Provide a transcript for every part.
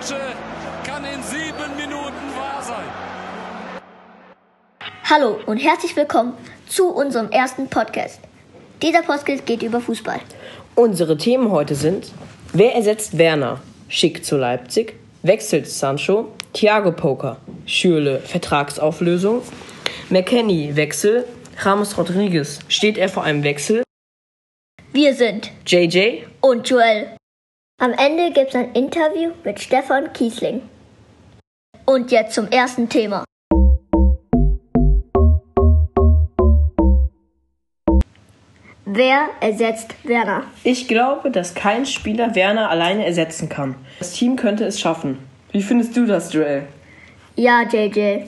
Klatsche kann in sieben Minuten wahr sein. Hallo und herzlich willkommen zu unserem ersten Podcast. Dieser Podcast geht über Fußball. Unsere Themen heute sind: Wer ersetzt Werner? Schick zu Leipzig. Wechselt Sancho. Thiago Poker. Schürle Vertragsauflösung. McKenny Wechsel. Ramos Rodriguez. Steht er vor einem Wechsel? Wir sind JJ. und Joel. Am Ende gibt es ein Interview mit Stefan Kiesling. Und jetzt zum ersten Thema. Wer ersetzt Werner? Ich glaube, dass kein Spieler Werner alleine ersetzen kann. Das Team könnte es schaffen. Wie findest du das, Joel? Ja, JJ.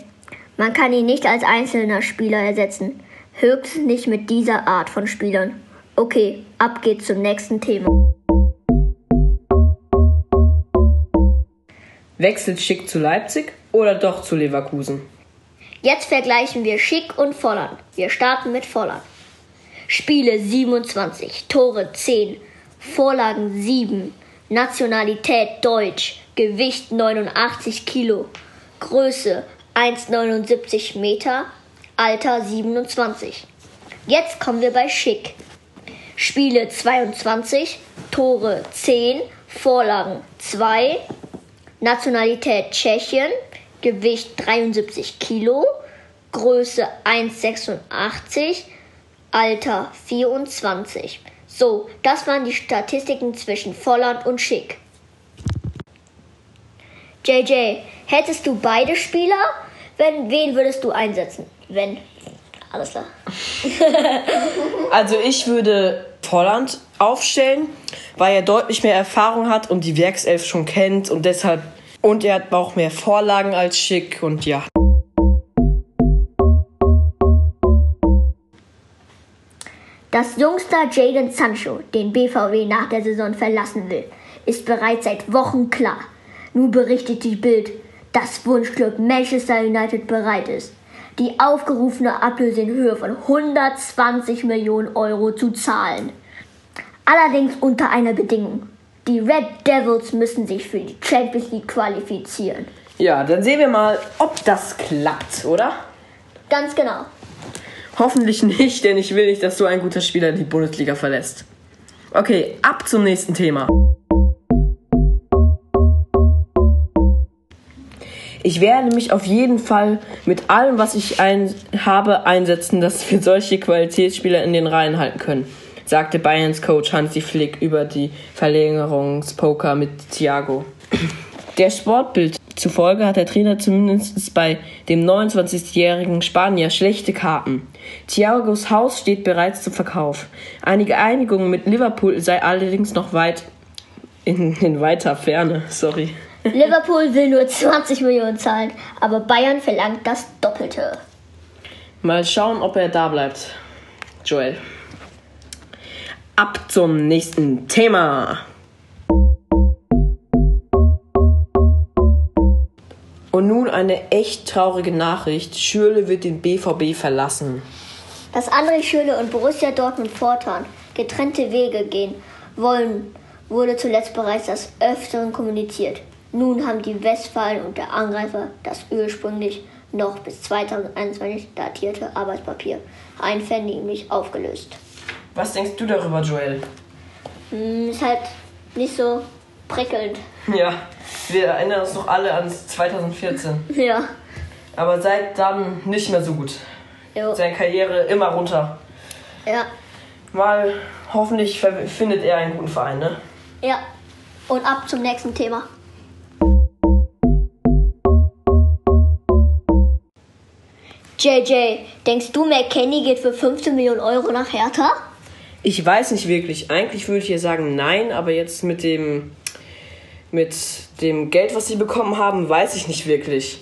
Man kann ihn nicht als einzelner Spieler ersetzen. Höchstens nicht mit dieser Art von Spielern. Okay, ab geht's zum nächsten Thema. Wechselt Schick zu Leipzig oder doch zu Leverkusen? Jetzt vergleichen wir Schick und Volland. Wir starten mit Volland. Spiele 27, Tore 10, Vorlagen 7, Nationalität Deutsch, Gewicht 89 Kilo, Größe 1,79 Meter, Alter 27. Jetzt kommen wir bei Schick. Spiele 22, Tore 10, Vorlagen 2, Nationalität Tschechien, Gewicht 73 Kilo, Größe 1,86, Alter 24. So, das waren die Statistiken zwischen Volland und Schick. JJ, hättest du beide Spieler? Wenn, wen würdest du einsetzen? Wenn. Alles klar. Also ich würde Volland aufstellen, weil er deutlich mehr Erfahrung hat und die Werkself schon kennt und deshalb und er hat auch mehr Vorlagen als Schick und ja. Dass Jungster Jadon Sancho den BVB nach der Saison verlassen will, ist bereits seit Wochen klar. Nun berichtet die Bild, dass Wunschclub Manchester United bereit ist, die aufgerufene Ablöse in Höhe von 120 Millionen Euro zu zahlen. Allerdings unter einer Bedingung. Die Red Devils müssen sich für die Champions League qualifizieren. Ja, dann sehen wir mal, ob das klappt, oder? Ganz genau. Hoffentlich nicht, denn ich will nicht, dass so ein guter Spieler die Bundesliga verlässt. Okay, ab zum nächsten Thema. Ich werde mich auf jeden Fall mit allem, was ich ein habe, einsetzen, dass wir solche Qualitätsspieler in den Reihen halten können, sagte Bayerns Coach Hansi Flick über die Verlängerungspoker mit Thiago. Der Sportbild zufolge hat der Trainer zumindest bei dem 29-jährigen Spanier schlechte Karten. Thiagos Haus steht bereits zum Verkauf. Einige Einigung mit Liverpool sei allerdings noch weit in, in weiter Ferne. Sorry. Liverpool will nur 20 Millionen zahlen, aber Bayern verlangt das Doppelte. Mal schauen, ob er da bleibt. Joel. Ab zum nächsten Thema. Und nun eine echt traurige Nachricht. Schürle wird den BVB verlassen. Dass André Schürrle und Borussia Dortmund fortan getrennte Wege gehen wollen, wurde zuletzt bereits des Öfteren kommuniziert. Nun haben die Westfalen und der Angreifer das ursprünglich noch bis 2021 datierte Arbeitspapier einvernehmlich aufgelöst. Was denkst du darüber, Joel? Hm, ist halt nicht so prickelnd. Ja, wir erinnern uns noch alle an 2014. Ja. Aber seit dann nicht mehr so gut. Jo. Seine Karriere immer runter. Ja. Mal hoffentlich findet er einen guten Verein, ne? Ja. Und ab zum nächsten Thema. JJ, denkst du, McKenny geht für 15 Millionen Euro nach Hertha? Ich weiß nicht wirklich. Eigentlich würde ich ja sagen nein, aber jetzt mit dem mit dem Geld, was sie bekommen haben, weiß ich nicht wirklich.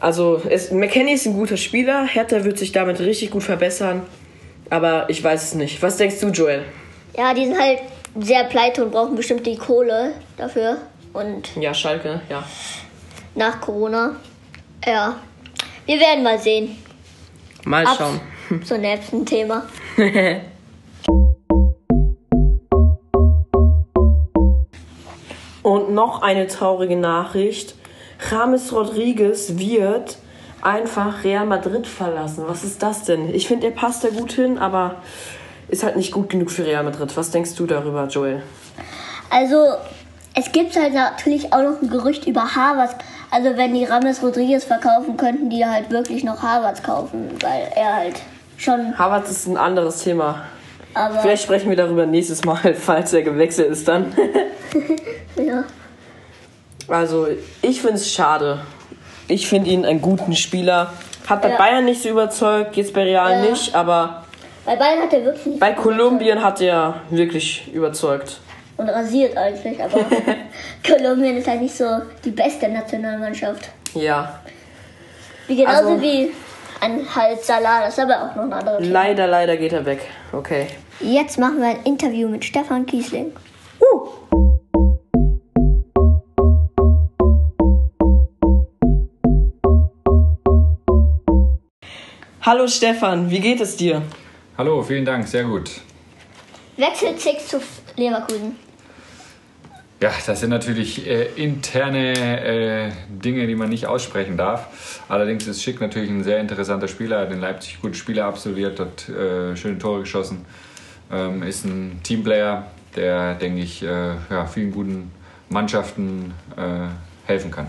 Also es, McKenny ist ein guter Spieler, Hertha wird sich damit richtig gut verbessern, aber ich weiß es nicht. Was denkst du, Joel? Ja, die sind halt sehr pleite und brauchen bestimmt die Kohle dafür. Und Ja, Schalke, ja. nach Corona. Ja. Wir werden mal sehen. Mal Ab schauen. zum nächsten Thema. Und noch eine traurige Nachricht. James Rodriguez wird einfach Real Madrid verlassen. Was ist das denn? Ich finde, er passt da gut hin, aber ist halt nicht gut genug für Real Madrid. Was denkst du darüber, Joel? Also, es gibt halt natürlich auch noch ein Gerücht über Harvards. Also, wenn die Rames Rodriguez verkaufen, könnten die halt wirklich noch Harvards kaufen, weil er halt schon. Harvards ist ein anderes Thema. Aber Vielleicht sprechen wir darüber nächstes Mal, falls er gewechselt ist dann. ja. Also, ich finde es schade. Ich finde ihn einen guten Spieler. Hat bei Ja. Bayern nicht so überzeugt, jetzt bei Real Ja. nicht, aber Bei Bayern hat er wirklich nicht bei Kolumbien hat er wirklich überzeugt. Und rasiert eigentlich, aber Kolumbien ist halt nicht so die beste Nationalmannschaft. Ja, Wie genauso Also- wie ein halt Salah, das ist aber auch noch ein anderer Typ. leider, leider geht er weg. Okay. Jetzt machen wir ein Interview mit Stefan Kiesling. Hallo Stefan, wie geht es dir? Hallo, vielen Dank, sehr gut. Wechselt Six zu Leverkusen. Ja, das sind natürlich äh, interne äh, Dinge, die man nicht aussprechen darf. Allerdings ist Schick natürlich ein sehr interessanter Spieler, hat in Leipzig gute Spiele absolviert, hat äh, schöne Tore geschossen, ähm, ist ein Teamplayer, der, denke ich, äh, ja, vielen guten Mannschaften äh, helfen kann.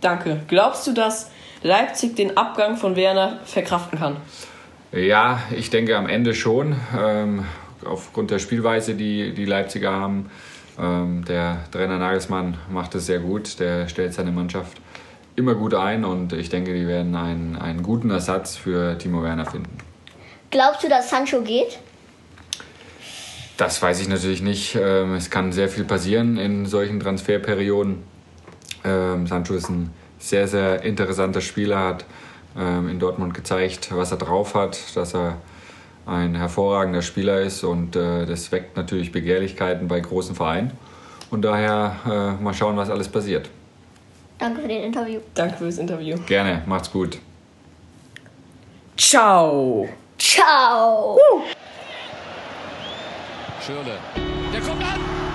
Danke. Glaubst du, dass Leipzig den Abgang von Werner verkraften kann? Ja, ich denke am Ende schon. Ähm, aufgrund der Spielweise, die die Leipziger haben. Ähm, der Trainer Nagelsmann macht es sehr gut. Der stellt seine Mannschaft immer gut ein und ich denke, die werden einen, einen guten Ersatz für Timo Werner finden. Glaubst du, dass Sancho geht? Das weiß ich natürlich nicht. Ähm, es kann sehr viel passieren in solchen Transferperioden. Ähm, Sancho ist ein sehr, sehr interessanter Spieler, hat ähm, in Dortmund gezeigt, was er drauf hat, dass er ein hervorragender Spieler ist und äh, das weckt natürlich Begehrlichkeiten bei großen Vereinen. Und daher äh, mal schauen, was alles passiert. Danke für den Interview. Danke fürs Interview. Gerne, macht's gut. Ciao. Ciao! Schürle. Der kommt an.